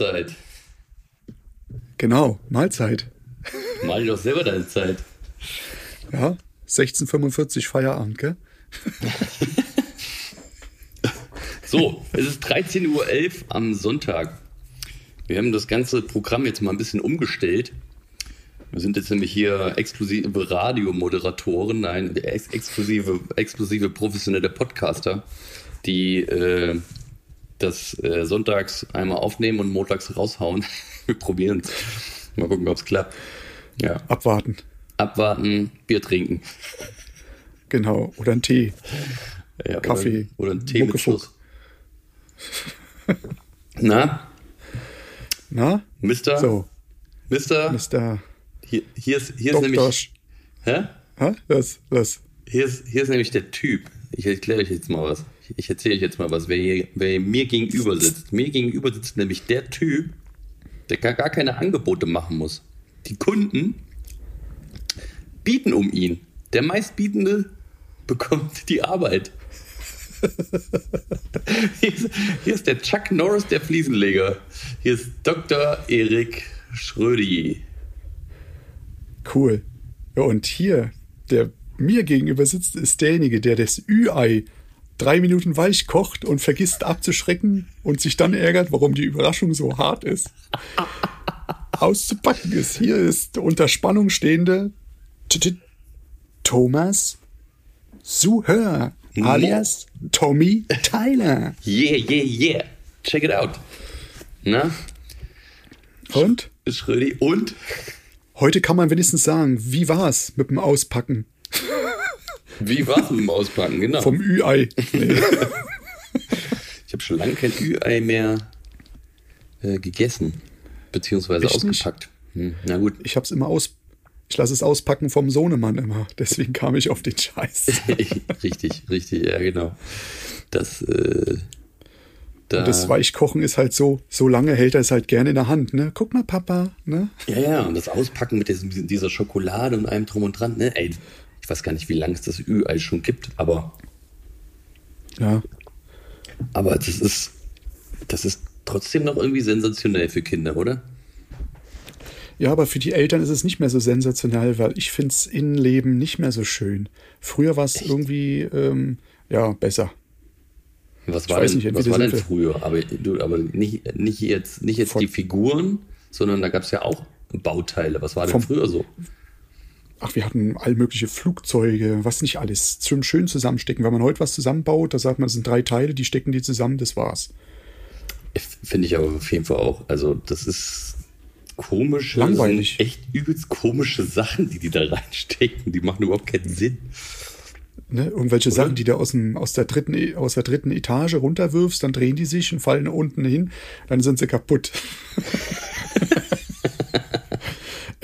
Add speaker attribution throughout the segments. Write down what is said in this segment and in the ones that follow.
Speaker 1: Mahlzeit.
Speaker 2: Genau, Mahlzeit.
Speaker 1: Mal doch selber deine Zeit.
Speaker 2: Ja, 16.45 Feierabend, gell?
Speaker 1: so, es ist 13.11 Uhr am Sonntag. Wir haben das ganze Programm jetzt mal ein bisschen umgestellt. Wir sind jetzt nämlich hier exklusive Radiomoderatoren, nein, ex exklusive, exklusive professionelle Podcaster, die äh, das äh, sonntags einmal aufnehmen und montags raushauen. Wir probieren es. Mal gucken, ob es klappt.
Speaker 2: Ja. Abwarten.
Speaker 1: Abwarten, Bier trinken.
Speaker 2: Genau. Oder ein Tee.
Speaker 1: Ja,
Speaker 2: Kaffee.
Speaker 1: Oder, oder ein Tee mit Schuss. Na?
Speaker 2: Na?
Speaker 1: Mister?
Speaker 2: So.
Speaker 1: Mister?
Speaker 2: Mister.
Speaker 1: Hier, hier ist, hier ist nämlich.
Speaker 2: Hä? Hä? Was? Was?
Speaker 1: Hier ist, hier ist nämlich der Typ. Ich erkläre euch jetzt mal was. Ich erzähle euch jetzt mal was. Wer, hier, wer mir gegenüber sitzt. Mir gegenüber sitzt nämlich der Typ, der gar, gar keine Angebote machen muss. Die Kunden bieten um ihn. Der meistbietende bekommt die Arbeit. hier, ist, hier, ist, der Chuck Norris der Fliesenleger. Hier ist Dr. Erik Schrödi.
Speaker 2: Cool. Ja, und hier, der mir gegenüber sitzt, ist derjenige, der das Ü-Ei drei Minuten weich kocht und vergisst abzuschrecken und sich dann ärgert, warum die Überraschung so hart ist. Auszupacken ist. Hier ist unter Spannung stehende Thomas Suhör alias Tommy Tyler.
Speaker 1: Yeah, yeah, yeah. Check it out. Na?
Speaker 2: Und?
Speaker 1: Schrödi. Und?
Speaker 2: Heute kann man wenigstens sagen, wie war's mit dem Auspacken?
Speaker 1: Wie dem Auspacken, genau.
Speaker 2: Vom Ü-Ei. Nee.
Speaker 1: ich habe schon lange kein Ü-Ei mehr äh, gegessen, beziehungsweise Echt ausgepackt. Hm, na gut.
Speaker 2: Ich habe es immer aus. Ich lasse es auspacken vom Sohnemann immer. Deswegen kam ich auf den Scheiß.
Speaker 1: richtig, richtig, ja, genau. Das, äh,
Speaker 2: da und das Weichkochen ist halt so, so lange hält er es halt gerne in der Hand, ne? Guck mal, Papa, ne?
Speaker 1: Ja, ja, und das Auspacken mit diesem, dieser Schokolade und allem drum und dran, ne? Ey, ich weiß gar nicht, wie lange es das Ü-Ei schon gibt, aber.
Speaker 2: Ja.
Speaker 1: Aber das ist, das ist trotzdem noch irgendwie sensationell für Kinder, oder?
Speaker 2: Ja, aber für die Eltern ist es nicht mehr so sensationell, weil ich finde es Innenleben nicht mehr so schön. Früher war es irgendwie, ähm, ja, besser.
Speaker 1: Was war denn, nicht, was war denn früher? Aber, du, aber nicht, nicht jetzt, nicht jetzt die Figuren, sondern da gab es ja auch Bauteile. Was war denn früher so?
Speaker 2: Ach, wir hatten all mögliche Flugzeuge, was nicht alles, zum schön zusammenstecken. Wenn man heute was zusammenbaut, da sagt man, das sind drei Teile, die stecken die zusammen, das war's.
Speaker 1: Finde ich aber auf jeden Fall auch. Also, das ist komisch.
Speaker 2: Langweilig.
Speaker 1: echt übelst komische Sachen, die die da reinstecken. Die machen überhaupt keinen Sinn.
Speaker 2: Ne, irgendwelche Oder? Sachen, die du aus, dem, aus, der dritten, aus der dritten Etage runterwirfst, dann drehen die sich und fallen unten hin, dann sind sie kaputt.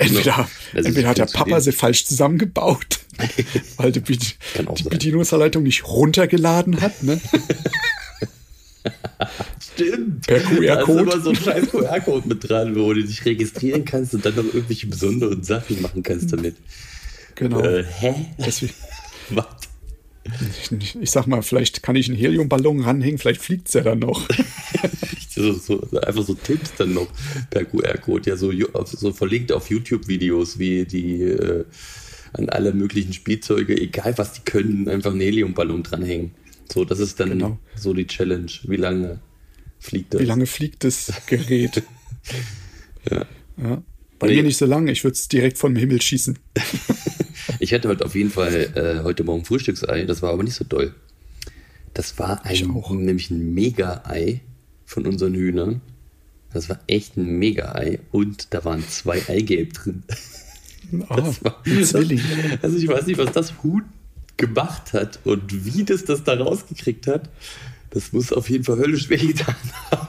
Speaker 2: Entweder, also entweder hat der Papa sie falsch zusammengebaut, weil die, die, die Bedienungsanleitung nicht runtergeladen hat. Ne?
Speaker 1: Stimmt.
Speaker 2: Per QR-Code. Da ist
Speaker 1: immer so ein scheiß QR-Code mit dran, wo du dich registrieren kannst und dann noch irgendwelche besonderen Sachen machen kannst damit.
Speaker 2: Genau.
Speaker 1: Äh, hä?
Speaker 2: Deswegen, Was? Ich, ich, sag mal, vielleicht kann ich einen Heliumballon ranhängen, vielleicht fliegt es ja dann noch.
Speaker 1: so, einfach so Tipps dann noch per QR-Code, ja, so, so verlinkt auf YouTube-Videos, wie die äh, an alle möglichen Spielzeuge, egal was die können, einfach einen Heliumballon dranhängen. So, das ist dann genau. so die Challenge. Wie lange fliegt das?
Speaker 2: Wie lange fliegt das Gerät?
Speaker 1: ja.
Speaker 2: ja. Bei nee. mir nicht so lange, ich würde es direkt vom Himmel schießen.
Speaker 1: ich hatte heute auf jeden Fall äh, heute Morgen Frühstücksei, das war aber nicht so doll. Das war ein, nämlich ein Mega-Ei von unseren Hühnern. Das war echt ein Mega-Ei und da waren zwei Eigelb drin.
Speaker 2: Das war, Zwilling.
Speaker 1: Also ich weiß nicht, was das Huhn gemacht hat und wie das das da rausgekriegt hat. Das muss auf jeden Fall höllisch wehgetan haben.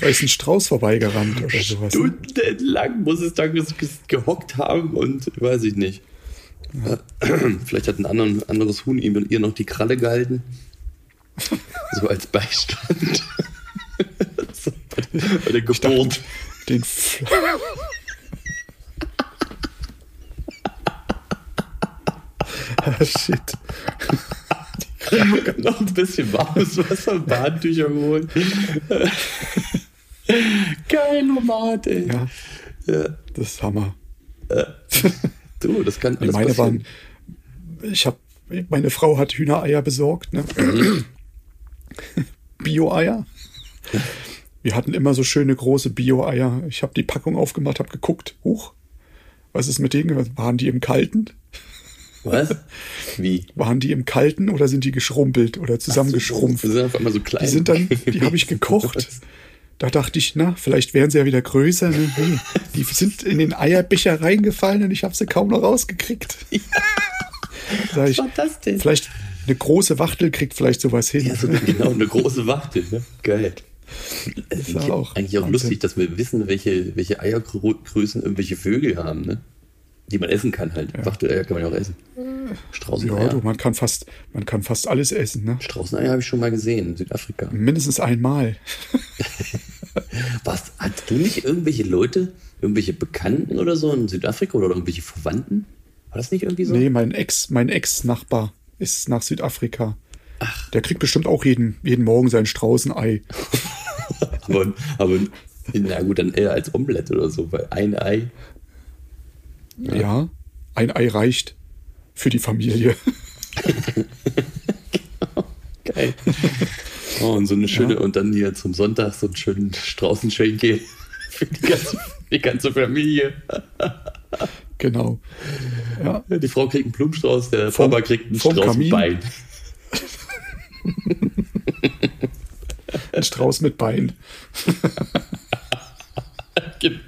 Speaker 2: Da ist ein Strauß vorbeigerannt oder sowas.
Speaker 1: Ne? Stundenlang muss es da gehockt haben und weiß ich nicht. Ja. Vielleicht hat ein anderes Huhn ihm ihr noch die Kralle gehalten. So als Beistand. bei der Geburt.
Speaker 2: Den ah, shit.
Speaker 1: noch ein bisschen warmes Wasser, Badentücher geholt. Geil, Nomad, ey.
Speaker 2: Ja,
Speaker 1: Ja.
Speaker 2: das ist Hammer.
Speaker 1: Du, das kann alles
Speaker 2: meine
Speaker 1: passieren.
Speaker 2: waren, ich habe, meine Frau hat Hühnereier besorgt, ne? Bio-Eier. Wir hatten immer so schöne große Bio-Eier. Ich habe die Packung aufgemacht, habe geguckt, huch, was ist mit denen? Waren die im Kalten?
Speaker 1: Was? Wie?
Speaker 2: Waren die im Kalten oder sind die geschrumpelt oder zusammengeschrumpft?
Speaker 1: Die sind auf einmal so klein.
Speaker 2: Die sind dann, die habe ich gekocht. Da dachte ich, na, vielleicht wären sie ja wieder größer. Ne? Die sind in den Eierbecher reingefallen und ich habe sie kaum noch rausgekriegt. Sag ich,
Speaker 1: denn?
Speaker 2: vielleicht eine große Wachtel kriegt vielleicht sowas hin.
Speaker 1: Ja, so genau, eine große Wachtel, ne? Geil. Ist
Speaker 2: ja auch
Speaker 1: eigentlich auch lustig, dass wir wissen, welche, welche Eiergrößen irgendwelche Vögel haben, ne? Die man essen kann halt. Wachteleier kann man ja auch essen.
Speaker 2: ja,
Speaker 1: Straußeneier.
Speaker 2: du, man kann fast, man kann fast alles essen, ne?
Speaker 1: Straußeneier habe ich schon mal gesehen in Südafrika.
Speaker 2: Mindestens einmal.
Speaker 1: Was? Hast du nicht irgendwelche Leute, irgendwelche Bekannten oder so in Südafrika oder irgendwelche Verwandten? War das nicht irgendwie so?
Speaker 2: Nee, mein Ex, mein Ex-Nachbar ist nach Südafrika. Der kriegt bestimmt auch jeden, jeden Morgen sein Straußenei.
Speaker 1: Aber, aber na gut, dann eher als Omelette oder so, weil ein Ei.
Speaker 2: Ja. ein Ei reicht für die Familie.
Speaker 1: Geil. Oh, und so eine schöne, und dann hier zum Sonntag so einen schönen Straußenschenkel für die ganze, die ganze Familie.
Speaker 2: Genau. Ja,
Speaker 1: Die Frau kriegt einen Blumenstrauß, der
Speaker 2: Vom-
Speaker 1: Papa kriegt einen
Speaker 2: vom
Speaker 1: Straußenbein.
Speaker 2: ein Strauß mit Bein.
Speaker 1: Genau.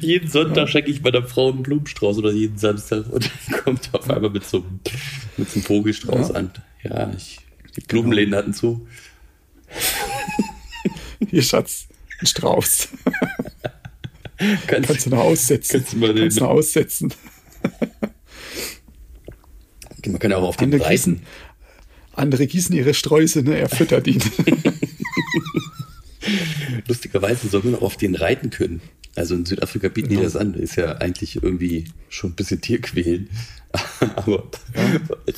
Speaker 1: jeden Sonntag schenke ich meiner Frau einen Blumenstrauß oder jeden Samstag und dann kommt er auf einmal mit so einem, mit so einem Vogelstrauß
Speaker 2: Ja.
Speaker 1: an. Ja, ich, die Blumenläden hatten zu.
Speaker 2: Hier, Schatz, ein Strauß.
Speaker 1: Kannst,
Speaker 2: Kannst du noch aussetzen.
Speaker 1: Kannst du mal den-
Speaker 2: Kannst noch aussetzen.
Speaker 1: man kann ja auch auf den
Speaker 2: Andere gießen, andere gießen ihre Sträuße, ne? Er füttert ihn.
Speaker 1: Lustigerweise soll man auch auf den reiten können. Also in Südafrika bieten die das an. Ist ja eigentlich irgendwie schon ein bisschen Tierquälen. Aber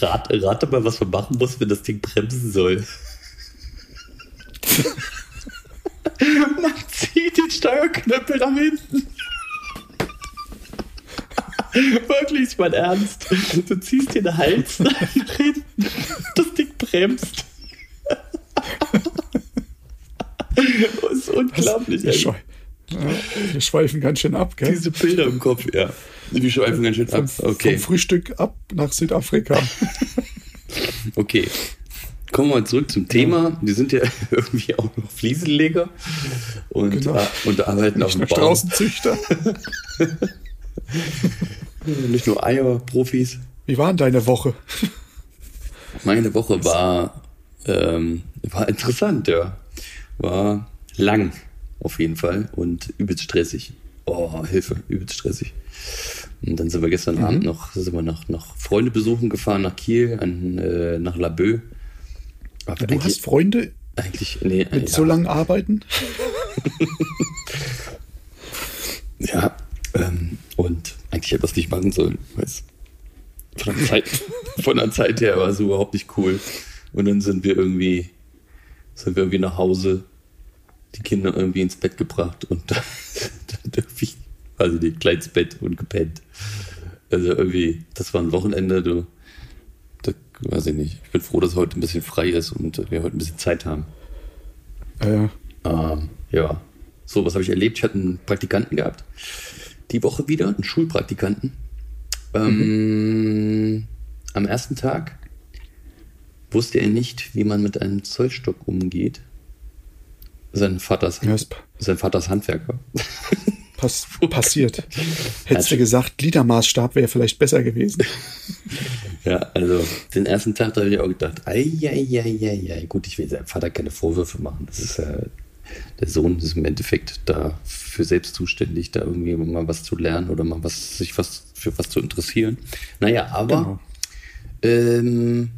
Speaker 1: rat, rate mal, was man machen muss, wenn das Ding bremsen soll. Den Steuerknüppel nach hinten. Wirklich, ist mein Ernst. Du ziehst dir den Hals nach hinten. Das Ding bremst. Das ist unglaublich.
Speaker 2: Wir,
Speaker 1: ey.
Speaker 2: schwe ja, wir schweifen ganz schön ab, gell?
Speaker 1: Diese Bilder im Kopf, ja. Die schweifen ganz schön ab. Okay,
Speaker 2: vom Frühstück ab nach Südafrika.
Speaker 1: okay. Kommen wir mal zurück zum Thema. Wir sind ja irgendwie auch noch Fliesenleger und,
Speaker 2: Genau.
Speaker 1: äh, und arbeiten auf dem Bau.
Speaker 2: Straußenzüchter.
Speaker 1: Nicht nur Eier-Profis.
Speaker 2: Wie war denn deine Woche?
Speaker 1: Meine Woche war, ähm, war interessant, ja. War lang, auf jeden Fall, und übelst stressig. Oh, Hilfe, übelst stressig. Und dann sind wir gestern
Speaker 2: Mhm.
Speaker 1: Abend noch, sind wir noch, noch Freunde besuchen gefahren nach Kiel, an, äh, nach Laboe. Aber
Speaker 2: Du hast Freunde
Speaker 1: eigentlich, nee,
Speaker 2: mit
Speaker 1: ja,
Speaker 2: so langen Arbeiten?
Speaker 1: Ja, ähm, und eigentlich hätte ich das nicht machen sollen, weil es von der Zeit, von der Zeit her war es überhaupt nicht cool. Und dann sind wir irgendwie, sind wir irgendwie nach Hause, die Kinder irgendwie ins Bett gebracht und dann, dann weiß ich nicht, gleich ins Bett und gepennt. Also irgendwie, das war ein Wochenende, du, weiß ich nicht. Ich bin froh, dass heute ein bisschen frei ist und wir heute ein bisschen Zeit haben.
Speaker 2: Äh,
Speaker 1: Ähm, ja. So, was habe ich erlebt? Ich hatte einen Praktikanten gehabt. Die Woche wieder, einen Schulpraktikanten. Ähm, Am ersten Tag wusste er nicht, wie man mit einem Zollstock umgeht. Sein Vaters,
Speaker 2: Ja, pa-
Speaker 1: sein Vaters Handwerker.
Speaker 2: pass passiert. Hättest du gesagt, Gliedermaßstab wäre vielleicht besser gewesen.
Speaker 1: Ja, also den ersten Tag da habe ich auch gedacht, ei, ei, ei, ei, ei. gut, ich will seinem Vater keine Vorwürfe machen. Das ist ja, der Sohn ist im Endeffekt da für selbst zuständig, da irgendwie mal was zu lernen oder mal was, sich was für was zu interessieren. Naja, aber
Speaker 2: Genau.
Speaker 1: ähm,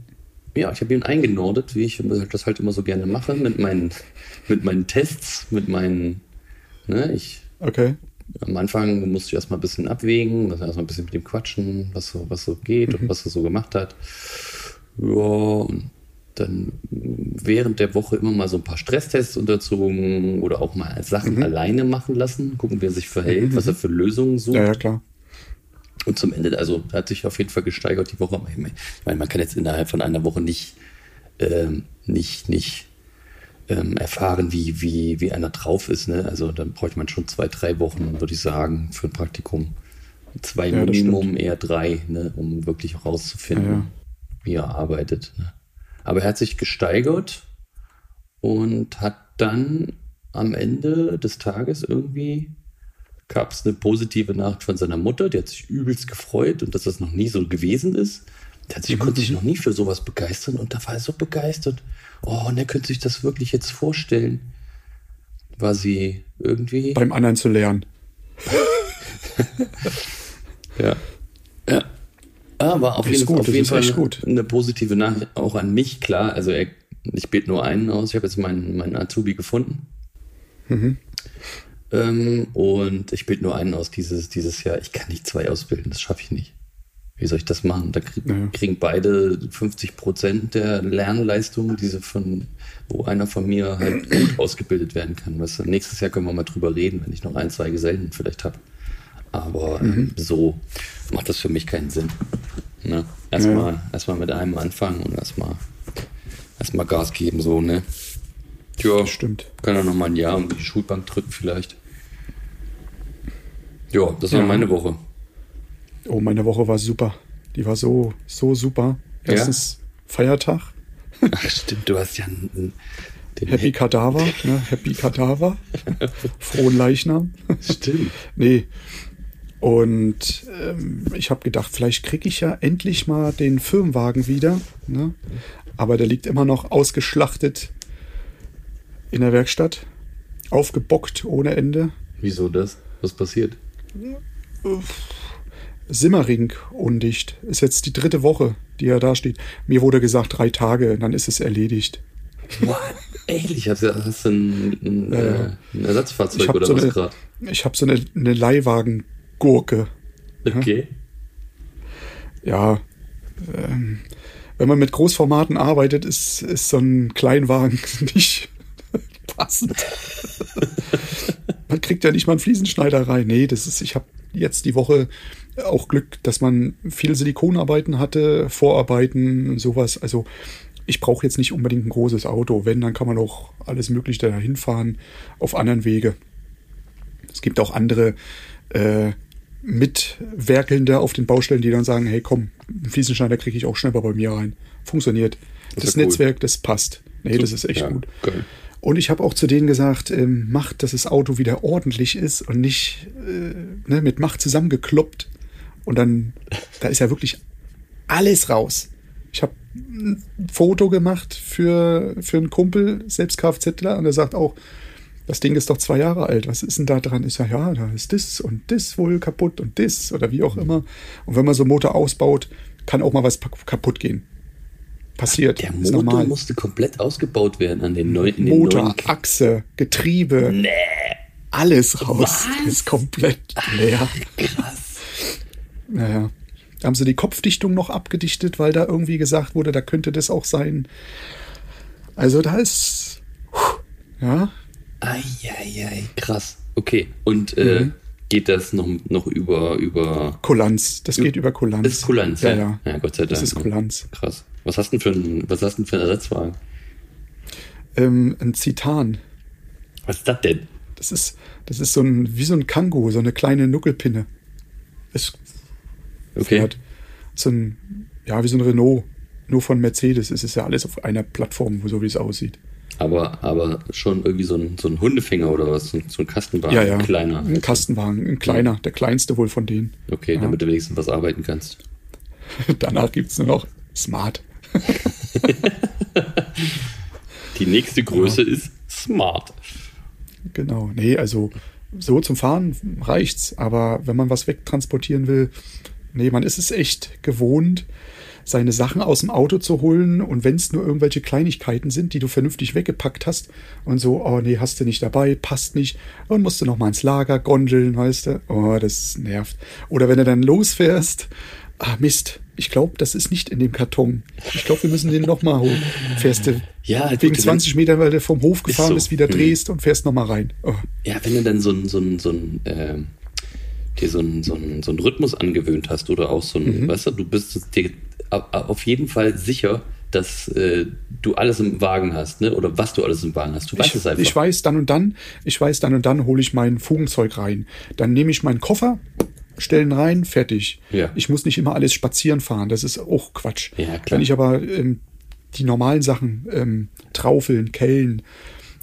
Speaker 1: ja, ich habe ihn eingenordet, wie ich das halt immer so gerne mache, mit meinen, mit meinen Tests, mit meinen, ne, ich
Speaker 2: Okay.
Speaker 1: Am Anfang musste ich erstmal ein bisschen abwägen, erstmal ein bisschen mit ihm quatschen, was so, was so geht mhm. und was er so gemacht hat. Ja, und dann während der Woche immer mal so ein paar Stresstests unterzogen oder auch mal Sachen mhm. alleine machen lassen, gucken, wie er sich verhält, mhm. was er für Lösungen sucht.
Speaker 2: Ja, ja, klar.
Speaker 1: Und zum Ende, also hat sich auf jeden Fall gesteigert die Woche. Ich meine, man kann jetzt innerhalb von einer Woche nicht, ähm, nicht, nicht ähm, erfahren, wie, wie, wie einer drauf ist. Ne? Also dann bräuchte man schon zwei, drei Wochen, würde ich sagen, für ein Praktikum. Zwei ja, Minimum, eher drei, ne? um wirklich herauszufinden, ja, ja. wie er arbeitet. Ne? Aber er hat sich gesteigert und hat dann am Ende des Tages irgendwie gab es eine positive Nachricht von seiner Mutter, die hat sich übelst gefreut und dass das noch nie so gewesen ist. Hat sich, konnte sich noch nie für sowas begeistern und da war er so begeistert. Oh, und er könnte sich das wirklich jetzt vorstellen. War sie irgendwie.
Speaker 2: Beim anderen zu lernen.
Speaker 1: ja. Ja. Aber auf jeden, gut, auf jeden Fall gut. eine positive Nachricht auch an mich, klar. Also er, ich bete nur einen aus. Ich habe jetzt meinen, meinen Azubi gefunden. Mhm. Ähm, und ich bete nur einen aus dieses, dieses Jahr. Ich kann nicht zwei ausbilden, das schaffe ich nicht. Wie soll ich das machen? Da krieg, ja. kriegen beide 50 Prozent der Lernleistung, diese von, wo einer von mir halt gut ausgebildet werden kann. Weißt du, nächstes Jahr können wir mal drüber reden, wenn ich noch ein, zwei Gesellen vielleicht habe. Aber mhm. so macht das für mich keinen Sinn. Ne? Erstmal ja. erst mit einem anfangen und erstmal erstmal Gas geben, so, ne?
Speaker 2: Ja, stimmt.
Speaker 1: Kann er noch mal ein Jahr um die Schulbank drücken, vielleicht. Ja, das war ja. meine Woche.
Speaker 2: Oh, meine Woche war super. Die war so, so super. Erstens ja? Feiertag.
Speaker 1: Ach, stimmt, du hast ja einen,
Speaker 2: den Happy Kadaver, ne? Happy Kadaver. Frohen Leichnam.
Speaker 1: Stimmt.
Speaker 2: nee. Und ähm, ich habe gedacht, vielleicht kriege ich ja endlich mal den Firmenwagen wieder. Ne? Aber der liegt immer noch ausgeschlachtet in der Werkstatt. Aufgebockt ohne Ende.
Speaker 1: Wieso das? Was passiert?
Speaker 2: Simmering undicht. Ist jetzt die dritte Woche, die er da steht. Mir wurde gesagt, drei Tage, dann ist es erledigt.
Speaker 1: What? Ehrlich? Hast du, hast du ein, ein, äh, ein Ersatzfahrzeug oder
Speaker 2: so
Speaker 1: was gerade?
Speaker 2: Ich habe so eine, eine Leihwagen-Gurke.
Speaker 1: Okay.
Speaker 2: Ja. Ähm, wenn man mit Großformaten arbeitet, ist, ist so ein Kleinwagen nicht passend. man kriegt ja nicht mal einen Fliesenschneider rein. Nee, das ist, ich habe jetzt die Woche auch Glück, dass man viele Silikonarbeiten hatte, Vorarbeiten und sowas. Also ich brauche jetzt nicht unbedingt ein großes Auto. Wenn, dann kann man auch alles Mögliche dahin fahren auf anderen Wege. Es gibt auch andere äh, Mitwerkelnde auf den Baustellen, die dann sagen, hey komm, einen Fliesenschneider kriege ich auch schneller bei mir rein. Funktioniert. Das, das Netzwerk, cool. das passt. Nee, das ist echt ja, gut. Geil. Und ich habe auch zu denen gesagt, ähm, macht, dass das Auto wieder ordentlich ist und nicht äh, ne, mit Macht zusammengekloppt. Und dann, da ist ja wirklich alles raus. Ich habe ein Foto gemacht für, für einen Kumpel, selbst Kfzler, und er sagt auch, das Ding ist doch zwei Jahre alt. Was ist denn da dran? Ich sage, ja, da ist das und das wohl kaputt und das oder wie auch immer. Und wenn man so einen Motor ausbaut, kann auch mal was kaputt gehen passiert.
Speaker 1: Der Motor musste komplett ausgebaut werden an den neuen
Speaker 2: Motor, neuen Achse, Getriebe. Nee. Alles raus. Was? Ist komplett leer. Krass. Naja. Da haben sie die Kopfdichtung noch abgedichtet, weil da irgendwie gesagt wurde, da könnte das auch sein. Also da ist. Ja.
Speaker 1: Eieiei, krass. Okay. Und äh, mhm. geht das noch, noch über, über.
Speaker 2: Kulanz. Das geht über Kulanz.
Speaker 1: Das ist Kulanz, ja. Ja, ja. ja Gott sei Dank.
Speaker 2: Das ist Kulanz.
Speaker 1: Krass. Was hast du für ein, was hast du für einen Ersatzwagen?
Speaker 2: Ähm, ein Zitan.
Speaker 1: Was ist das denn?
Speaker 2: Das ist, das ist so ein, wie so ein Kango, so eine kleine Nuckelpinne. Es
Speaker 1: okay.
Speaker 2: fährt so ein, ja, wie so ein Renault. Nur von Mercedes. Es ist ja alles auf einer Plattform, so wie es aussieht.
Speaker 1: Aber, aber schon irgendwie so ein, so ein Hundefänger oder was? So ein, Kastenwagen?
Speaker 2: Ja, ja.
Speaker 1: Ein kleiner.
Speaker 2: Ein Kastenwagen, ein kleiner. Der kleinste wohl von denen.
Speaker 1: Okay,
Speaker 2: ja.
Speaker 1: damit du wenigstens was arbeiten kannst.
Speaker 2: Danach gibt es nur noch Smart.
Speaker 1: Die nächste Größe ist smart.
Speaker 2: Genau. Nee, also so zum Fahren reicht's, aber wenn man was wegtransportieren will, nee, man ist es echt gewohnt. seine Sachen aus dem Auto zu holen und wenn es nur irgendwelche Kleinigkeiten sind, die du vernünftig weggepackt hast und so, oh nee, hast du nicht dabei, passt nicht und musst du noch mal ins Lager gondeln, weißt du? Oh, das nervt. Oder wenn du dann losfährst, ah Mist, ich glaube, das ist nicht in dem Karton. Ich glaube, wir müssen den noch mal holen. Fährst du
Speaker 1: Ja,
Speaker 2: wegen
Speaker 1: gut,
Speaker 2: 20 Meter, weil du vom Hof gefahren
Speaker 1: so.
Speaker 2: bist, wieder
Speaker 1: Mhm.
Speaker 2: drehst und fährst noch mal rein. Oh.
Speaker 1: Ja, wenn du dann so ein, so ein, so ein, äh, dir so ein, so ein, so ein Rhythmus angewöhnt hast oder auch so ein, weißt du, du bist dir au- au- auf jeden Fall sicher, dass äh, du alles im Wagen hast, ne? Oder was du alles im Wagen hast. Du weißt
Speaker 2: Ich,
Speaker 1: es einfach.
Speaker 2: ich weiß dann und dann, ich weiß dann und dann hole ich mein Fugenzeug rein. Dann nehme ich meinen Koffer, stellen rein, fertig.
Speaker 1: Ja.
Speaker 2: Ich muss nicht immer alles spazieren fahren, das ist auch Quatsch.
Speaker 1: Ja, klar.
Speaker 2: Wenn ich aber ähm, die normalen Sachen, ähm, Traufeln, Kellen,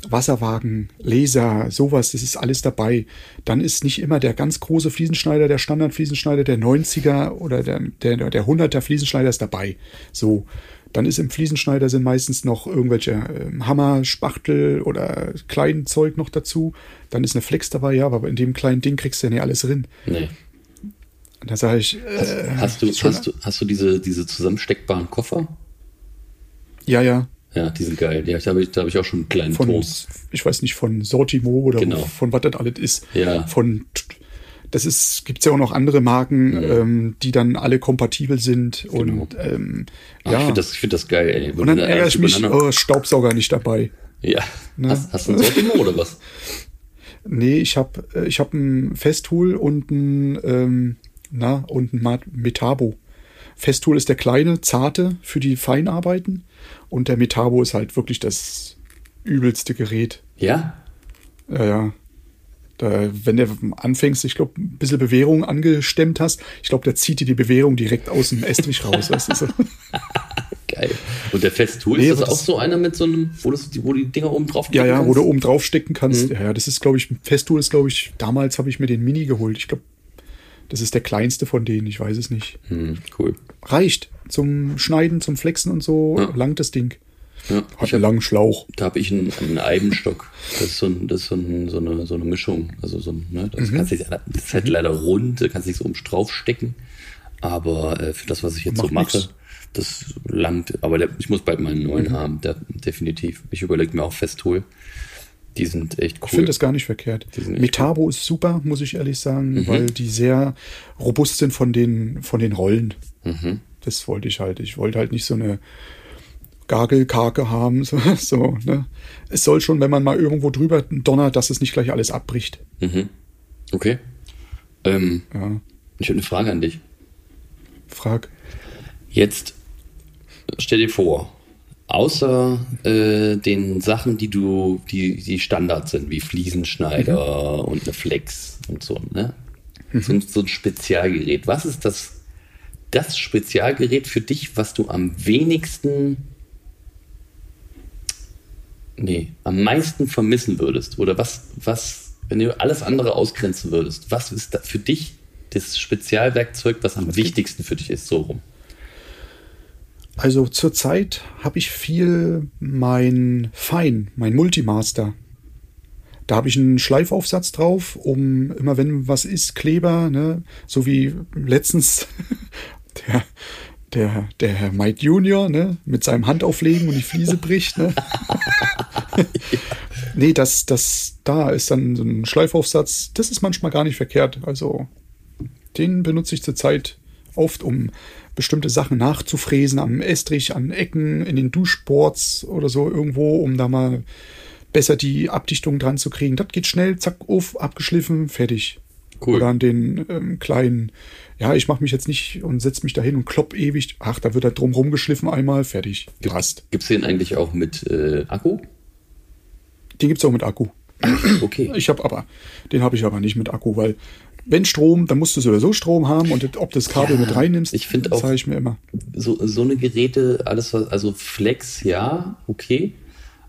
Speaker 2: Wasserwagen, Laser, sowas, das ist alles dabei. Dann ist nicht immer der ganz große Fliesenschneider, der Standardfliesenschneider, der 90er oder der, der, der 100er Fliesenschneider ist dabei. So. Dann ist im Fliesenschneider sind meistens noch irgendwelche ähm, Hammer, Spachtel oder kleinen Zeug noch dazu. Dann ist eine Flex dabei, ja, aber in dem kleinen Ding kriegst du ja nicht alles drin.
Speaker 1: nee.
Speaker 2: Und da sage ich, äh,
Speaker 1: Hast du,
Speaker 2: ist schon-
Speaker 1: hast du, hast du diese, diese zusammensteckbaren Koffer?
Speaker 2: ja, ja,
Speaker 1: Ja, die sind geil. Ja, da habe ich, da hab ich auch schon einen kleinen
Speaker 2: von,
Speaker 1: Toast.
Speaker 2: ich weiß nicht, von Sortimo oder
Speaker 1: Genau.
Speaker 2: von was das alles ist.
Speaker 1: Ja.
Speaker 2: Von, das ist, gibt's ja auch noch andere Marken, ähm, die dann alle kompatibel sind und, ähm,
Speaker 1: Ach,
Speaker 2: ja.
Speaker 1: Ich finde das, ich find das geil, ey.
Speaker 2: und dann ärgere ich mich, oh, Staubsauger nicht dabei.
Speaker 1: Ja.
Speaker 2: Ne?
Speaker 1: Hast, hast du ein Sortimo oder was?
Speaker 2: Nee, ich habe ich hab ein Festool und ein, ähm, na, und ein Metabo. Festool ist der kleine, zarte für die Feinarbeiten und der Metabo ist halt wirklich das übelste Gerät.
Speaker 1: Ja?
Speaker 2: Ja, ja. Da, wenn du anfängst, ich glaube, ein bisschen Bewährung angestemmt hast, ich glaube, der zieht dir die Bewährung direkt aus dem Estrich raus. Weißt du, so.
Speaker 1: Geil. Und der Festool,
Speaker 2: Nee,
Speaker 1: ist das
Speaker 2: aber
Speaker 1: auch
Speaker 2: das-
Speaker 1: so einer mit so einem, wo, das, wo die Dinger oben drauf
Speaker 2: Ja, ja, wo
Speaker 1: kannst?
Speaker 2: du oben drauf stecken kannst.
Speaker 1: Mhm.
Speaker 2: Ja, ja, das ist, glaube ich, Festool ist, glaube ich, damals habe ich mir den Mini geholt. Ich glaube, das ist der kleinste von denen, ich weiß es nicht.
Speaker 1: Hm, cool.
Speaker 2: Reicht. Zum Schneiden, zum Flexen und so,
Speaker 1: Ja.
Speaker 2: langt das Ding.
Speaker 1: Ja,
Speaker 2: Hat einen langen Schlauch.
Speaker 1: da habe ich einen, einen Eibenstock. Das ist, so, ein, das ist so, ein, so, eine, so eine Mischung. Also so ein, ne, das, kannst nicht, das ist halt leider rund, da kannst nicht so oben drauf stecken. Aber äh, für das, was ich jetzt so
Speaker 2: Macht
Speaker 1: mache,
Speaker 2: nix.
Speaker 1: das langt. Aber der, ich muss bald meinen neuen haben, der, definitiv. Ich überlege mir auch Festool. Die sind echt cool.
Speaker 2: Ich finde das gar nicht verkehrt. Metabo ist super, muss ich ehrlich sagen,
Speaker 1: Mhm.
Speaker 2: weil die sehr robust sind von den, von den Rollen.
Speaker 1: Mhm.
Speaker 2: Das wollte ich halt. Ich wollte halt nicht so eine Gagelkarke haben. So, so, ne? Es soll schon, wenn man mal irgendwo drüber donnert, dass es nicht gleich alles abbricht.
Speaker 1: Mhm. Okay. Ähm,
Speaker 2: Ja,
Speaker 1: ich habe eine Frage an dich.
Speaker 2: frag.
Speaker 1: Jetzt stell dir vor, außer äh, den Sachen, die du, die, die Standard sind, wie Fliesenschneider und eine Flex und so, ne? So, ein- so ein Spezialgerät. Was ist das, das Spezialgerät für dich, was du am wenigsten, nee, am meisten vermissen würdest? Oder was, was, wenn du alles andere ausgrenzen würdest, was ist da für dich das Spezialwerkzeug, was am wichtigsten für dich ist, so rum?
Speaker 2: Also zurzeit habe ich viel mein Fein, mein Multimaster. Da habe ich einen Schleifaufsatz drauf, um immer wenn was ist, Kleber, ne, so wie letztens der, der, der Herr Mike Junior, ne, mit seinem Handauflegen und die Fliese bricht, ne. Nee, das, das, da ist dann so ein Schleifaufsatz, das ist manchmal gar nicht verkehrt. Also, den benutze ich zurzeit oft, um bestimmte Sachen nachzufräsen am Estrich, an Ecken, in den Duschboards oder so irgendwo, um da mal besser die Abdichtung dran zu kriegen. Das geht schnell, zack, auf, abgeschliffen, fertig.
Speaker 1: Cool.
Speaker 2: Oder an den ähm, kleinen, ja, ich mache mich jetzt nicht und setze mich dahin und klopp ewig. Ach, da wird er drum rumgeschliffen einmal, fertig. Passt.
Speaker 1: Gibt es den eigentlich auch mit äh, Akku?
Speaker 2: Den gibt's auch mit Akku.
Speaker 1: Okay.
Speaker 2: Ich habe aber, den habe ich aber nicht mit Akku, weil wenn Strom, dann musst du sowieso Strom haben und ob das Kabel
Speaker 1: Ja,
Speaker 2: mit reinnimmst,
Speaker 1: ich find
Speaker 2: das
Speaker 1: auch-
Speaker 2: ich mir immer.
Speaker 1: So, so eine Geräte, alles was, also Flex, ja, okay.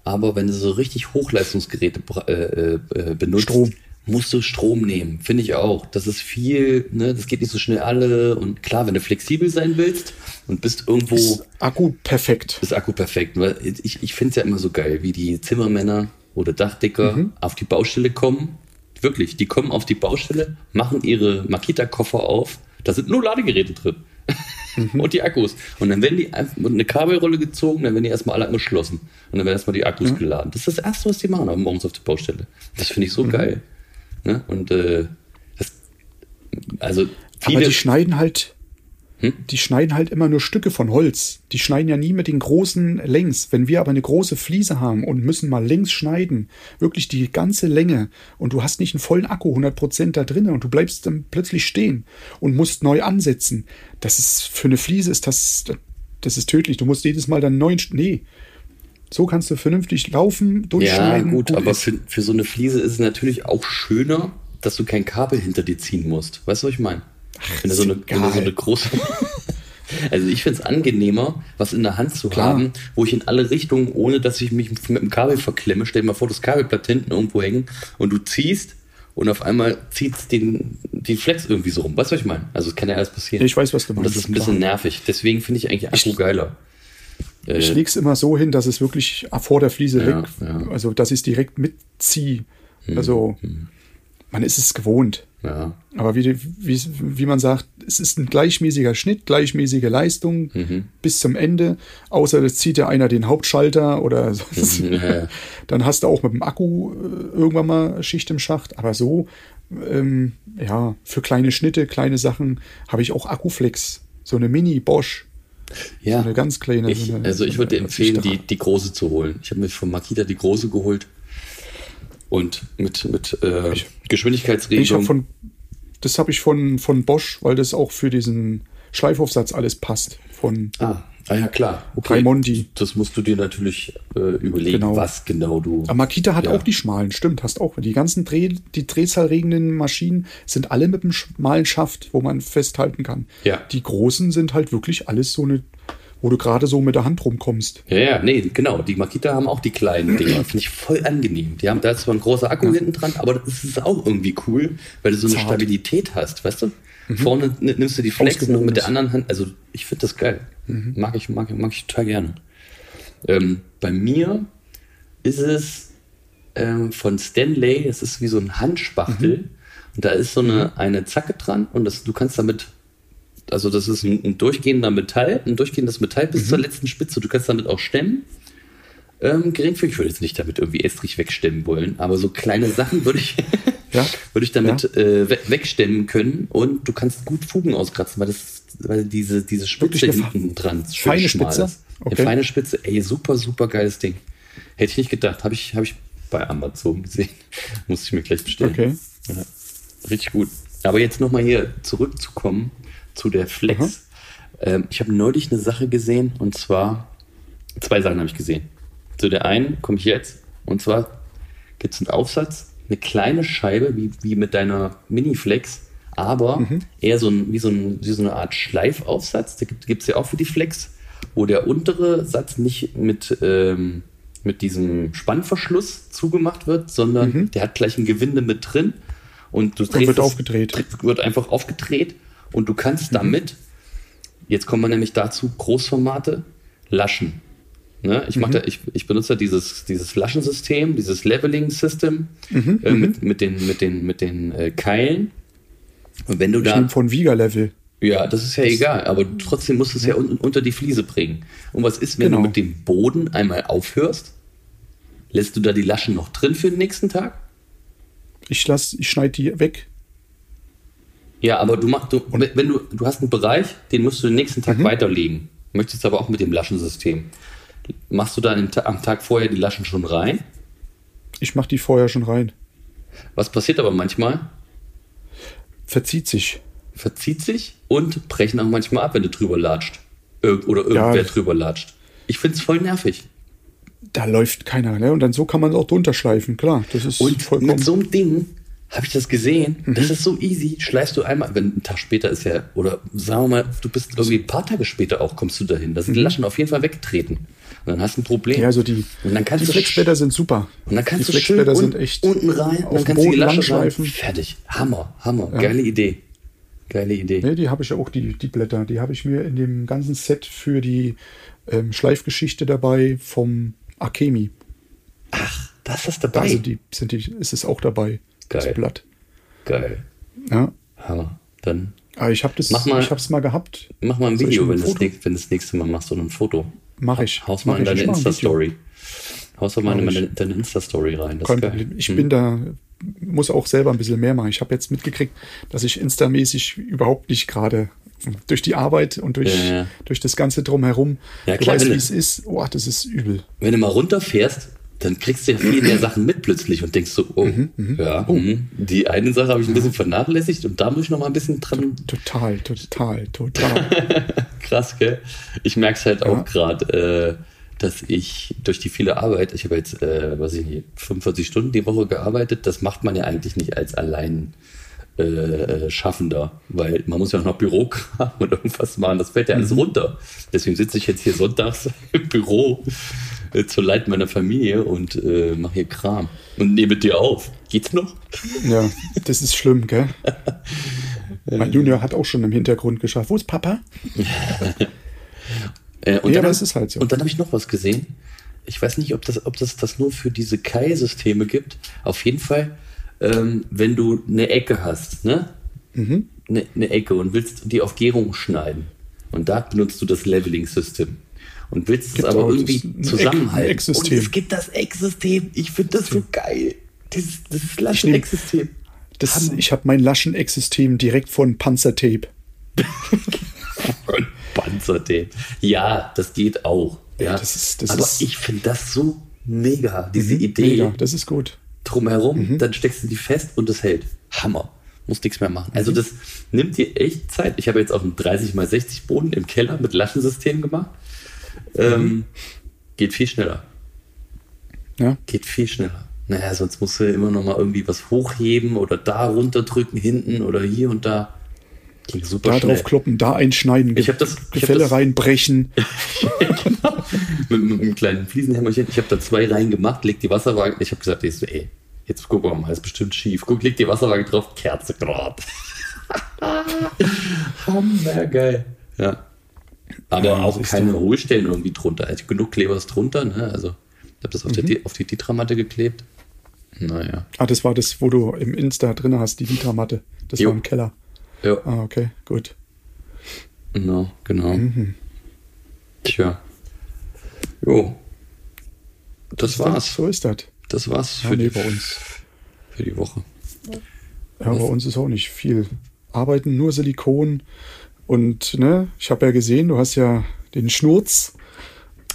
Speaker 1: Aber wenn du so richtig Hochleistungsgeräte bra- äh, äh, benutzt,
Speaker 2: Strom.
Speaker 1: musst du Strom nehmen, finde ich auch. Das ist viel, ne, das geht nicht so schnell alle. Und klar, wenn du flexibel sein willst und bist irgendwo,
Speaker 2: Ist Akku perfekt.
Speaker 1: ist Akku perfekt. Weil ich, ich finde es ja immer so geil, wie die Zimmermänner oder Dachdecker
Speaker 2: Mhm.
Speaker 1: auf die Baustelle kommen. Wirklich, die kommen auf die Baustelle, machen ihre Makita-Koffer auf. Da sind nur Ladegeräte drin. und die Akkus. Und dann werden die einfach eine Kabelrolle gezogen, dann werden die erstmal alle angeschlossen. Und dann werden erstmal die Akkus geladen. Das ist das Erste, was die machen morgens auf der Baustelle. Das finde ich so geil. Ne? Und äh, das, also viele,
Speaker 2: Aber die schneiden halt,
Speaker 1: Hm?
Speaker 2: die schneiden halt immer nur Stücke von Holz. Die schneiden ja nie mit den großen Längs. Wenn wir aber eine große Fliese haben und müssen mal längs schneiden, wirklich die ganze Länge, und du hast nicht einen vollen Akku 100% da drin und du bleibst dann plötzlich stehen und musst neu ansetzen. Das ist, für eine Fliese ist das, das ist tödlich. Du musst jedes Mal dann neuen, nee. So kannst du vernünftig laufen,
Speaker 1: ja
Speaker 2: durchschneiden.
Speaker 1: gut, aber für, für so eine Fliese ist es natürlich auch schöner, dass du kein Kabel hinter dir ziehen musst. Weißt du, was ich meine? Wenn du so eine, wenn du so eine große. Also ich finde es angenehmer, was in der Hand zu
Speaker 2: Klar.
Speaker 1: haben, wo ich in alle Richtungen, ohne dass ich mich mit dem Kabel verklemme, stell dir mal vor, das Kabel bleibt hinten irgendwo hängen und du ziehst und auf einmal zieht den, die Flex irgendwie so rum. Weißt du, was ich meine? Also es kann ja alles passieren.
Speaker 2: Ich weiß, was du
Speaker 1: Und das
Speaker 2: meinst,
Speaker 1: ist ein bisschen
Speaker 2: klar.
Speaker 1: nervig. Deswegen finde ich eigentlich Akku geiler. Äh,
Speaker 2: Ich leg's immer so hin, dass es wirklich vor der Fliese
Speaker 1: Ja,
Speaker 2: weg,
Speaker 1: ja.
Speaker 2: Also dass ich es direkt mitziehe. Also man ist es gewohnt.
Speaker 1: Ja.
Speaker 2: Aber wie, wie, wie man sagt, es ist ein gleichmäßiger Schnitt, gleichmäßige Leistung
Speaker 1: Mhm.
Speaker 2: bis zum Ende. Außer das zieht ja einer den Hauptschalter oder so.
Speaker 1: Mhm, ja.
Speaker 2: Dann hast du auch mit dem Akku äh, irgendwann mal Schicht im Schacht. Aber so, ähm, ja, für kleine Schnitte, kleine Sachen habe ich auch Akkuflex. So eine Mini Bosch.
Speaker 1: Ja,
Speaker 2: So eine ganz kleine,
Speaker 1: Ich,
Speaker 2: so eine-
Speaker 1: also ich würde dir empfehlen, die, die große zu holen. Ich habe mir von Makita die große geholt. Und mit, mit äh,
Speaker 2: Ich
Speaker 1: Geschwindigkeitsregelung.
Speaker 2: von, das habe ich von, von Bosch, weil das auch für diesen Schleifaufsatz alles passt. Von
Speaker 1: ah, ah, ja, klar.
Speaker 2: Raimondi.
Speaker 1: Das musst du dir natürlich äh, überlegen,
Speaker 2: Genau.
Speaker 1: was genau du.
Speaker 2: Aber Makita hat
Speaker 1: Ja.
Speaker 2: auch die schmalen, stimmt, hast auch. Die ganzen Dreh, die drehzahlregenden Maschinen sind alle mit einem schmalen Schaft, wo man festhalten kann.
Speaker 1: Ja.
Speaker 2: Die großen sind halt wirklich alles so eine, wo du gerade so mit der Hand rumkommst.
Speaker 1: Ja, ja, nee, genau. Die Makita haben auch die kleinen Dinger. Finde ich voll angenehm. Die haben, da ist zwar ein großer Akku hinten dran, aber das ist auch irgendwie cool, weil du so eine
Speaker 2: Zart.
Speaker 1: Stabilität hast, weißt du? Vorne n- nimmst du die Flex noch mit der anderen Hand. Also ich finde das geil. Mag, ich, mag, mag ich total gerne. Ähm, bei mir ist es ähm, von Stanley, es ist wie so ein Handspachtel. Und da ist so eine, eine Zacke dran und das, du kannst damit also das ist ein, ein durchgehender Metall, ein durchgehendes Metall bis zur letzten Spitze. Du kannst damit auch stemmen. Ähm, geringfügig, ich würde jetzt nicht damit irgendwie Estrich wegstemmen wollen, aber so kleine Sachen würde ich,
Speaker 2: Ja.
Speaker 1: würde ich damit äh, we wegstemmen können und du kannst gut Fugen auskratzen, weil das, weil diese, diese Spitze hinten dran schön
Speaker 2: feine
Speaker 1: schmal
Speaker 2: Spitze?
Speaker 1: ist.
Speaker 2: Okay.
Speaker 1: Eine feine Spitze, ey, super, super geiles Ding. Hätte ich nicht gedacht, habe ich, habe ich bei Amazon gesehen. Muss ich mir gleich bestellen.
Speaker 2: Okay.
Speaker 1: Ja, richtig gut. Aber jetzt nochmal hier zurückzukommen zu der Flex. Ähm, ich habe neulich eine Sache gesehen und zwar, zwei Sachen habe ich gesehen. Zu der einen komme ich jetzt und zwar gibt es einen Aufsatz, eine kleine Scheibe wie, wie mit deiner Mini-Flex, aber eher so, ein, wie, so ein, wie so eine Art Schleifaufsatz. Da gibt es ja auch für die Flex, wo der untere Satz nicht mit, ähm, mit diesem Spannverschluss zugemacht wird, sondern der hat gleich ein Gewinde mit drin und du drehst
Speaker 2: wird
Speaker 1: das-
Speaker 2: aufgedreht.
Speaker 1: dr- Wird einfach aufgedreht und du kannst damit, jetzt kommen wir nämlich dazu, Großformate laschen. Ne? Ich, mach da, ich, ich benutze da dieses, dieses Laschensystem, dieses Leveling-System äh, mit, mit den, mit den, mit den äh, Keilen. Und wenn du
Speaker 2: Ich
Speaker 1: da.
Speaker 2: von Viga-Level.
Speaker 1: Ja, das ist ja egal, aber trotzdem musst du es ja un unter die Fliese bringen. Und was ist, wenn
Speaker 2: Genau.
Speaker 1: du mit dem Boden einmal aufhörst? Lässt du da die Laschen noch drin für den nächsten Tag?
Speaker 2: Ich lass, ich schneide die weg.
Speaker 1: Ja, aber du machst, du, wenn du, du hast einen Bereich, den musst du den nächsten Tag weiterlegen. Möchtest aber auch mit dem Laschensystem. Machst du dann am Ta- am Tag vorher die Laschen schon rein?
Speaker 2: Ich mache die vorher schon rein.
Speaker 1: Was passiert aber manchmal?
Speaker 2: Verzieht sich.
Speaker 1: Verzieht sich und brechen auch manchmal ab, wenn du drüber latscht. Ir oder irgendwer
Speaker 2: Ja.
Speaker 1: drüber latscht. Ich find's voll nervig.
Speaker 2: Da läuft keiner, ne? Und dann so kann man auch drunter schleifen, klar. Das ist
Speaker 1: Und
Speaker 2: vollkommen.
Speaker 1: mit so einem Ding habe ich das gesehen.
Speaker 2: Mhm.
Speaker 1: Das ist so easy. Schleifst du einmal, wenn ein Tag später ist ja, oder sagen wir mal, du bist irgendwie ein paar Tage später auch, kommst du dahin. Da sind die Laschen auf jeden Fall weggetreten. Und dann hast du ein Problem.
Speaker 2: Mhm. ja, also die,
Speaker 1: und dann kannst
Speaker 2: die Flexblätter sind super.
Speaker 1: Und dann kannst
Speaker 2: die
Speaker 1: du schön
Speaker 2: sind echt
Speaker 1: unten rein, und
Speaker 2: auf
Speaker 1: dann kannst du die Lasche
Speaker 2: langschleifen.
Speaker 1: rein. Fertig. Hammer, Hammer. Geile Idee. Geile Idee.
Speaker 2: Ne, die habe ich ja auch, die, die Blätter. Die habe ich mir in dem ganzen Set für die ähm, Schleifgeschichte dabei vom Akemi.
Speaker 1: Das ist das dabei.
Speaker 2: Da sind die, sind die, ist es auch dabei.
Speaker 1: Geil.
Speaker 2: Das Blatt.
Speaker 1: Geil.
Speaker 2: Ja.
Speaker 1: Hammer. Dann
Speaker 2: Aber ich habe das,
Speaker 1: Mach mal-
Speaker 2: ich hab's mal gehabt.
Speaker 1: Mach mal ein Video,
Speaker 2: ein
Speaker 1: wenn du das, wenn du das nächste Mal machst, oder ein Foto.
Speaker 2: Mach ich.
Speaker 1: Haus mal
Speaker 2: Mach
Speaker 1: in
Speaker 2: ich.
Speaker 1: deine
Speaker 2: ein.
Speaker 1: Insta-Story. Haus mal in deine, Insta-Story rein.
Speaker 2: Ich
Speaker 1: Hm.
Speaker 2: bin da, muss auch selber ein bisschen mehr machen. Ich habe jetzt mitgekriegt, dass ich instamäßig überhaupt nicht gerade durch die Arbeit und durch,
Speaker 1: Ja, ja.
Speaker 2: durch das Ganze drumherum,
Speaker 1: Ja,
Speaker 2: du
Speaker 1: klar,
Speaker 2: weißt,
Speaker 1: wenn
Speaker 2: wie
Speaker 1: du-
Speaker 2: es ist. Oh, das ist übel.
Speaker 1: Wenn du mal runterfährst, dann kriegst du ja viel mehr Sachen mit plötzlich und denkst so, oh, ja, mhm. die eine Sache habe ich ein bisschen vernachlässigt und da muss ich noch mal ein bisschen dran
Speaker 2: Total, total, total.
Speaker 1: Krass, gell? Ich merke es halt
Speaker 2: Ja.
Speaker 1: auch gerade, äh, dass ich durch die viele Arbeit, ich habe jetzt, äh, weiß ich nicht, 45 Stunden die Woche gearbeitet, das macht man ja eigentlich nicht als allein äh, äh, Schaffender, weil man muss ja auch noch Bürokram und irgendwas machen, das fällt ja alles runter. Deswegen sitze ich jetzt hier sonntags im Büro äh, zur Leid meiner Familie und äh, mache hier Kram und nehme dir auf. Geht's noch?
Speaker 2: ja, das ist schlimm, gell? Mein Junior hat auch schon im Hintergrund geschafft. Wo ist Papa?
Speaker 1: Äh, und
Speaker 2: Ja,
Speaker 1: dann
Speaker 2: aber es ist halt so.
Speaker 1: Und dann habe ich noch was gesehen. Ich weiß nicht, ob das, ob das das nur für diese Kai-Systeme gibt. Auf jeden Fall, ähm, wenn du eine Ecke hast, ne?
Speaker 2: Mhm.
Speaker 1: Eine, eine Ecke und willst die auf Gärung schneiden. Und da benutzt du das Leveling-System. Und willst es aber
Speaker 2: das-
Speaker 1: irgendwie
Speaker 2: Eck-
Speaker 1: zusammenhalten. Und es gibt das Ecksystem. Ich finde das so geil. Dieses, dieses
Speaker 2: nehm-
Speaker 1: Laschen-Ecksystem.
Speaker 2: Das, ich habe mein Laschen-Eck-System direkt von Panzertape.
Speaker 1: Und Panzertape. Ja, das geht auch. Ja,
Speaker 2: das ist- das
Speaker 1: aber
Speaker 2: ist-
Speaker 1: ich finde das so mega, diese Idee
Speaker 2: Mega, das ist gut.
Speaker 1: drumherum, dann steckst du die fest und es hält. Hammer. Muss nichts mehr machen. Also das nimmt dir echt Zeit. Ich habe jetzt auch einen 30 x 60 Boden im Keller mit Laschensystem gemacht. Ähm, geht viel schneller.
Speaker 2: Ja.
Speaker 1: Geht viel schneller. Naja, sonst musst du immer noch mal irgendwie was hochheben oder da runterdrücken hinten oder hier und da. Ging super
Speaker 2: Da
Speaker 1: schnell.
Speaker 2: drauf kloppen, da einschneiden,
Speaker 1: Ich hab das- ich hab
Speaker 2: Gefälle
Speaker 1: das-
Speaker 2: reinbrechen.
Speaker 1: mit, mit einem kleinen Fliesenhämmerchen. Ich habe da zwei Reihen gemacht, leg die Wasserwaage. Ich habe gesagt, ey, jetzt guck mal, ist bestimmt schief. Guck, leg die Wasserwaage drauf, Kerze grad. Hammergeil. Ja. Aber
Speaker 2: Ja,
Speaker 1: auch keine. Hohlstellen irgendwie drunter. Also genug Kleber ist drunter, ne? Also ich habe das auf,
Speaker 2: Mhm.
Speaker 1: der, auf die Titramatte geklebt. Naja.
Speaker 2: Ah, das war das, wo du im Insta drin hast, die Vitra-Matte. Das
Speaker 1: Jo.
Speaker 2: war im Keller.
Speaker 1: Ja,
Speaker 2: Ah, okay, gut.
Speaker 1: genau, genau.
Speaker 2: Mhm.
Speaker 1: Tja. Jo. Das war's.
Speaker 2: So ist das.
Speaker 1: Das war's
Speaker 2: Ja,
Speaker 1: für,
Speaker 2: nee,
Speaker 1: die,
Speaker 2: bei uns.
Speaker 1: für die Woche.
Speaker 2: Ja, bei uns ist auch nicht viel. Arbeiten nur Silikon. Und ne, ich habe ja gesehen, du hast ja den Schnurz,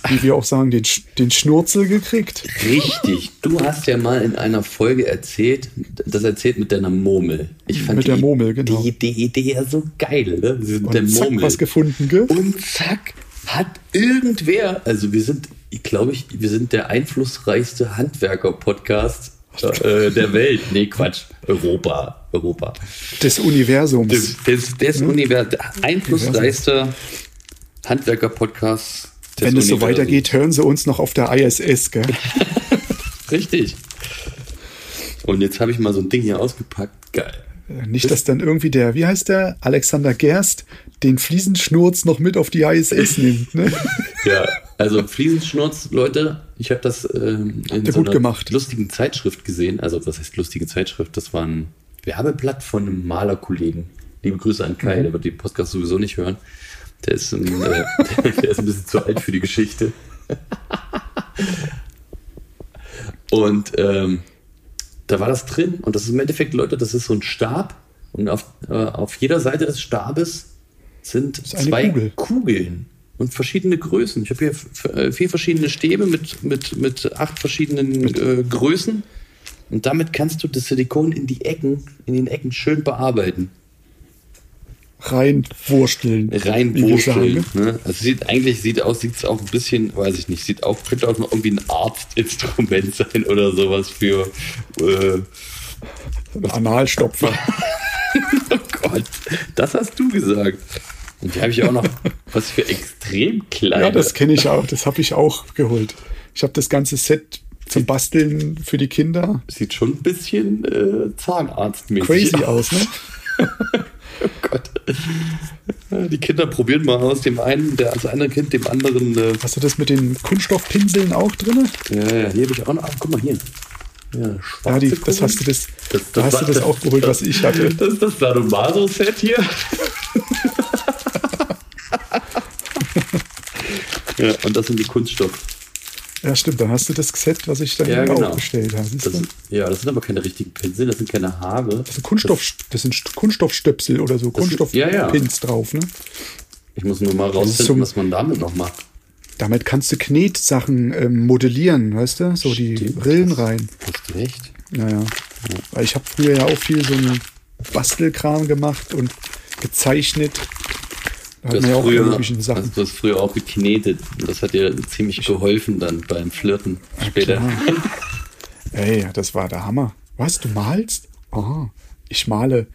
Speaker 2: wie wir auch sagen, den, den Schnurzel gekriegt.
Speaker 1: Richtig. Du hast ja mal in einer Folge erzählt, das erzählt mit deiner Murmel. Ich fand
Speaker 2: Mit
Speaker 1: die,
Speaker 2: der Murmel, genau.
Speaker 1: Die, die Idee ja so geil, ne? Mit
Speaker 2: Und
Speaker 1: der
Speaker 2: zack,
Speaker 1: Murmel.
Speaker 2: was gefunden, gell?
Speaker 1: Und zack, hat irgendwer, also wir sind, ich glaube ich, wir sind der einflussreichste Handwerker-Podcast äh, der Welt. Nee, Quatsch. Europa. Europa.
Speaker 2: Des Universums.
Speaker 1: Des, des, des Univers der einflussreichste Handwerker-Podcast
Speaker 2: Wenn es so weitergeht, hören sie uns noch auf der ISS, gell?
Speaker 1: Richtig. Und jetzt habe ich mal so ein Ding hier ausgepackt. Geil.
Speaker 2: Nicht, dass dann irgendwie der, wie heißt der, Alexander Gerst, den Fliesenschnurz noch mit auf die ISS nimmt. Ne?
Speaker 1: Ja, also Fliesenschnurz, Leute, ich habe das ähm, in so
Speaker 2: gut
Speaker 1: einer
Speaker 2: gemacht.
Speaker 1: lustigen Zeitschrift gesehen. Also was heißt lustige Zeitschrift? Das war ein Werbeblatt von einem Malerkollegen. Liebe Grüße an
Speaker 2: Mhm.
Speaker 1: Kai, der wird die Podcast sowieso nicht hören. Der ist, ein, äh, der ist ein bisschen zu alt für die Geschichte. Und ähm, da war das drin und das ist im Endeffekt, Leute, das ist so ein Stab und auf, äh, auf jeder Seite des Stabes sind zwei
Speaker 2: Kugel.
Speaker 1: Kugeln und verschiedene Größen. Ich habe hier äh, vier verschiedene Stäbe mit, mit, mit acht verschiedenen äh, Größen und damit kannst du das Silikon in die Ecken, in den Ecken schön bearbeiten.
Speaker 2: Reinwursteln.
Speaker 1: Rein
Speaker 2: wie wir sagen,
Speaker 1: wurschteln.
Speaker 2: ne?
Speaker 1: Ne? Also sieht eigentlich sieht aus, sieht es auch ein bisschen, weiß ich nicht, sieht auch, könnte auch noch irgendwie ein Arztinstrument sein oder sowas für äh,
Speaker 2: Analstopfer.
Speaker 1: Oh Gott, das hast du gesagt. Und hier habe ich auch noch was für extrem kleine.
Speaker 2: Ja, das kenne ich auch. Das habe ich auch geholt. Ich habe das ganze Set zum Basteln für die Kinder.
Speaker 1: sieht schon ein bisschen äh, Zahnarztmäßig
Speaker 2: Crazy aus, ne?
Speaker 1: Oh Gott. Die Kinder probieren mal aus. Dem einen, der das eine Kind, dem anderen. Äh,
Speaker 2: Hast du das mit den Kunststoffpinseln auch drin?
Speaker 1: ja, ja, hier habe ich auch noch. Ach, guck mal hier. Ja,
Speaker 2: Ja, die, das hast du das, da hast
Speaker 1: war-
Speaker 2: du das auch geholt, was ich hatte.
Speaker 1: Das ist das Sadomaso-Set hier. ja, und das sind die Kunststoff.
Speaker 2: Ja, stimmt. Dann hast du das Set, was ich dann
Speaker 1: Ja, genau.
Speaker 2: auch bestellt habe.
Speaker 1: Das,
Speaker 2: du?
Speaker 1: ja, das sind aber keine richtigen Pinsel, das sind keine Haare.
Speaker 2: Das sind, Kunststoff, das sind St- Kunststoffstöpsel oder so,
Speaker 1: Das sind- ja, ja.
Speaker 2: Kunststoffpins drauf. Ne?
Speaker 1: Ich muss nur mal rausfinden,
Speaker 2: so-
Speaker 1: was man damit noch macht.
Speaker 2: Damit kannst du Knetsachen ähm, modellieren, weißt du? So die
Speaker 1: Stimmt.
Speaker 2: Rillen rein.
Speaker 1: Hast du recht?
Speaker 2: Naja. Weil ich habe früher ja auch viel so einen Bastelkram gemacht und gezeichnet.
Speaker 1: Du
Speaker 2: hat
Speaker 1: hast, früher, du hast früher auch geknetet. Und Das hat dir ziemlich geholfen dann beim Flirten später.
Speaker 2: Ey, das war der Hammer. Was, du malst? Oh, ich male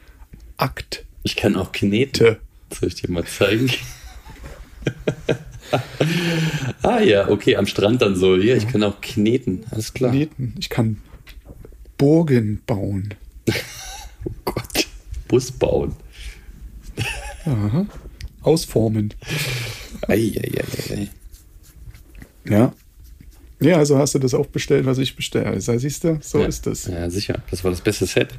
Speaker 2: Akt.
Speaker 1: Ich kann auch kneten.
Speaker 2: Te.
Speaker 1: Soll ich dir mal zeigen? ah ja, okay, am Strand dann so. Ja, ich kann auch kneten. Alles klar.
Speaker 2: Kneten. Ich kann Burgen bauen.
Speaker 1: Oh Gott. Bus bauen.
Speaker 2: Aha. Ausformen.
Speaker 1: Eieieiei.
Speaker 2: Ja. Ja, also hast du das auch bestellt, was ich bestelle. Also, siehst du, so
Speaker 1: ja.
Speaker 2: ist das.
Speaker 1: Ja, sicher. Das war das beste Set.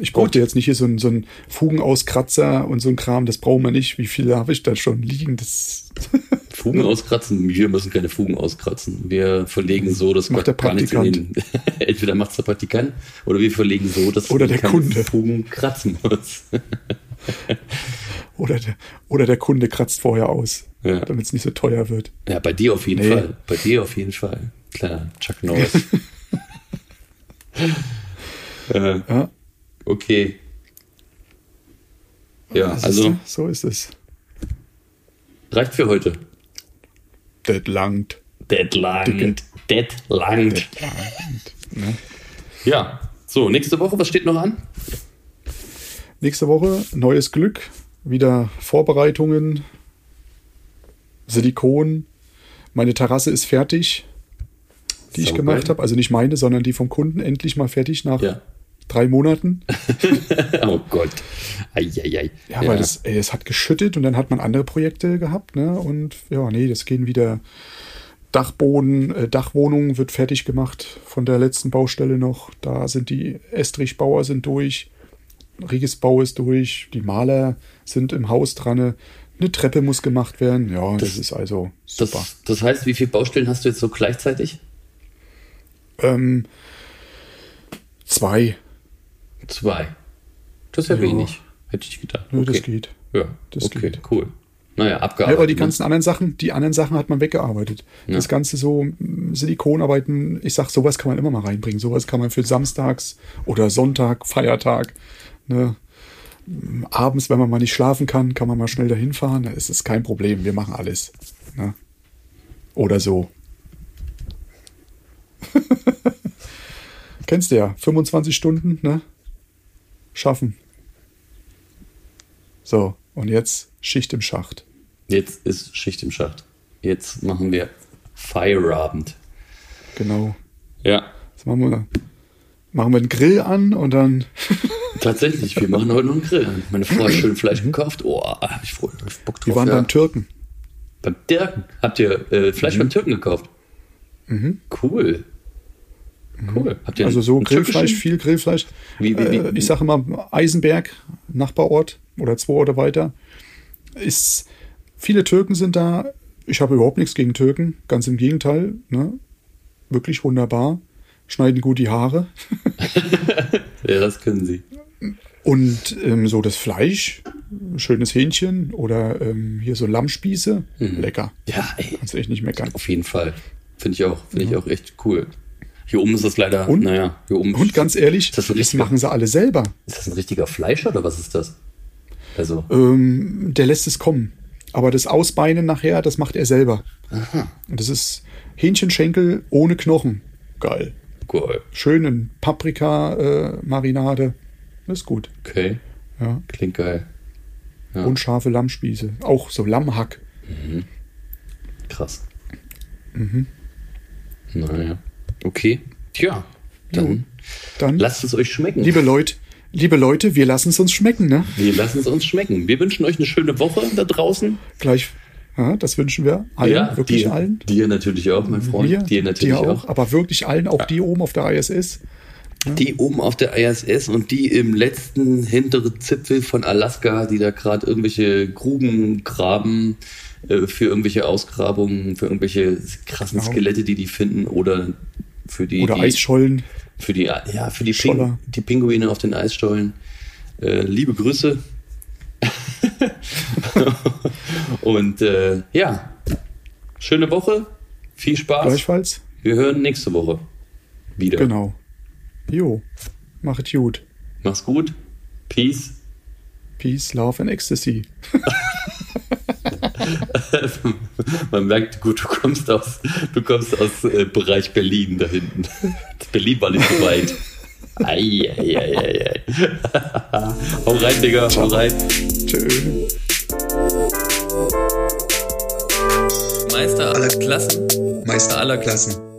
Speaker 2: Ich brauchte jetzt nicht hier so einen, so einen Fugenauskratzer und so ein Kram, das brauchen wir nicht. Wie viele habe ich da schon liegen? Das
Speaker 1: Fugen auskratzen? Wir müssen keine Fugen auskratzen. Wir verlegen so, dass
Speaker 2: Macht der
Speaker 1: in den, Entweder macht es der Praktikant oder wir verlegen so, dass
Speaker 2: Oder der Kunde.
Speaker 1: Fugen kratzen muss.
Speaker 2: oder, der, oder der Kunde kratzt vorher aus,
Speaker 1: Ja.
Speaker 2: damit es nicht so teuer wird.
Speaker 1: Ja, bei dir auf jeden
Speaker 2: Nee.
Speaker 1: Fall. Bei dir auf jeden Fall. Kleiner Chuck Norris. äh,
Speaker 2: Ja,
Speaker 1: okay. Ja,
Speaker 2: siehst
Speaker 1: also
Speaker 2: du? so ist es.
Speaker 1: reicht für heute.
Speaker 2: Das langt.
Speaker 1: Dead langt. Dead langt. Ja. So, nächste Woche, was steht noch an?
Speaker 2: Nächste Woche neues Glück, wieder Vorbereitungen, Silikon. Meine Terrasse ist fertig, die ich
Speaker 1: Saugeil.
Speaker 2: gemacht habe. Also nicht meine, sondern die vom Kunden. Endlich mal fertig nach
Speaker 1: Ja.
Speaker 2: drei Monaten.
Speaker 1: oh Gott. Eieiei.
Speaker 2: Ja, weil es, ey, es hat geschüttet und dann hat man andere Projekte gehabt, ne? Und ja, nee, das gehen wieder Dachboden, äh, Dachwohnung wird fertig gemacht von der letzten Baustelle noch. Da sind die Estrichbauer sind durch, Riegesbau ist durch, die Maler sind im Haus dran. Eine Treppe muss gemacht werden. Ja, das,
Speaker 1: Das-
Speaker 2: ist also super.
Speaker 1: Das, das heißt, wie viele Baustellen hast du jetzt so gleichzeitig?
Speaker 2: Ähm, zwei.
Speaker 1: Zwei. Das ist ja,
Speaker 2: Ja.
Speaker 1: wenig. Hätte ich gedacht. Okay.
Speaker 2: das geht.
Speaker 1: Ja,
Speaker 2: Das
Speaker 1: okay,
Speaker 2: geht.
Speaker 1: cool. Naja,
Speaker 2: Ja,
Speaker 1: abgearbeitet.
Speaker 2: aber die
Speaker 1: ne?
Speaker 2: ganzen anderen Sachen, die anderen Sachen hat man weggearbeitet.
Speaker 1: Ja.
Speaker 2: Das Ganze so Silikonarbeiten, ich sag, sowas kann man immer mal reinbringen. Sowas kann man für samstags oder Sonntag, Feiertag, ne? Abends, wenn man mal nicht schlafen kann, kann man mal schnell dahin fahren. Da ist es kein Problem. Wir machen alles. Ne? Oder so. Kennst du ja. 25 Stunden, ne? Schaffen. So, und jetzt Schicht im Schacht.
Speaker 1: Jetzt ist Schicht im Schacht. Jetzt machen wir Feierabend.
Speaker 2: Genau.
Speaker 1: Ja,
Speaker 2: Jetzt machen wir, machen wir einen Grill an und dann.
Speaker 1: tatsächlich. Wir machen heute noch einen Grill. Meine Frau hat schön Fleisch gekauft. Oh, ich voll hab Bock drauf.
Speaker 2: Wir waren
Speaker 1: ja.
Speaker 2: beim Türken.
Speaker 1: beim Türken. Habt ihr äh, Fleisch beim Türken gekauft? Cool. Cool. Habt ihr
Speaker 2: Also so Grillfleisch, viel Grillfleisch.
Speaker 1: Wie- wie- wie-
Speaker 2: äh, ich sage immer Eisenberg, Nachbarort oder zwei Orte weiter. Ist, viele Türken sind da. Ich habe überhaupt nichts gegen Türken. Ganz im Gegenteil. Ne? Wirklich wunderbar. Schneiden gut die Haare.
Speaker 1: Ja, das können sie.
Speaker 2: Und ähm, so das Fleisch, schönes Hähnchen oder ähm, hier so Lammspieße.
Speaker 1: Mhm.
Speaker 2: Lecker.
Speaker 1: Ja, ey,
Speaker 2: Kannst du echt nicht meckern.
Speaker 1: auf jeden Fall. Finde ich auch. Finde ich auch echt cool. Hier oben ist das leider,
Speaker 2: Und-
Speaker 1: naja, hier oben.
Speaker 2: Und ganz ehrlich,
Speaker 1: das
Speaker 2: das machen sie alle selber.
Speaker 1: Ist das ein richtiger Fleischer oder was ist das? Also,
Speaker 2: Ähm, der lässt es kommen. Aber das Ausbeinen nachher, das macht er selber. Und das ist Hähnchenschenkel ohne Knochen. Geil.
Speaker 1: cool.
Speaker 2: Schön in Paprika-Marinade. Das ist gut.
Speaker 1: Okay.
Speaker 2: Ja.
Speaker 1: Klingt geil. Ja.
Speaker 2: Und scharfe Lammspieße. Auch so Lammhack.
Speaker 1: Krass.
Speaker 2: Mhm.
Speaker 1: Naja. Okay. Tja. Dann
Speaker 2: Dann,
Speaker 1: lasst es euch schmecken.
Speaker 2: liebe Leute, liebe Leute, wir lassen es uns schmecken, ne?
Speaker 1: Wir lassen es uns schmecken. Wir wünschen euch eine schöne Woche da draußen.
Speaker 2: Gleich, ja, das wünschen wir allen, wirklich
Speaker 1: dir,
Speaker 2: allen.
Speaker 1: Dir natürlich auch, mein Freund.
Speaker 2: Mir,
Speaker 1: dir natürlich
Speaker 2: dir
Speaker 1: auch.
Speaker 2: auch, aber wirklich allen, auch die oben auf der ISS.
Speaker 1: Die oben auf der ISS und die im letzten hinteren Zipfel von Alaska, die da gerade irgendwelche Gruben graben äh, für irgendwelche Ausgrabungen, für irgendwelche krassen
Speaker 2: Genau.
Speaker 1: Skelette, die die finden oder für die,
Speaker 2: Oder
Speaker 1: die
Speaker 2: Eisschollen.
Speaker 1: für die ja für die. Ping, die Pinguine auf den Eisstollen. Äh, liebe Grüße. und äh, ja, schöne Woche, viel Spaß.
Speaker 2: Gleichfalls.
Speaker 1: Wir hören nächste Woche wieder.
Speaker 2: Genau. Jo. Machet gut.
Speaker 1: Mach's gut. Peace.
Speaker 2: Peace, Love and Ecstasy.
Speaker 1: Man merkt, gut, du kommst aus, du kommst aus äh, Bereich Berlin da hinten. Berlin war nicht so weit. Ei, ei, ei, ei, ei. hau rein, Digga, hau rein.
Speaker 2: Tschö.
Speaker 1: Meister aller Klassen.
Speaker 3: Meister aller Klassen.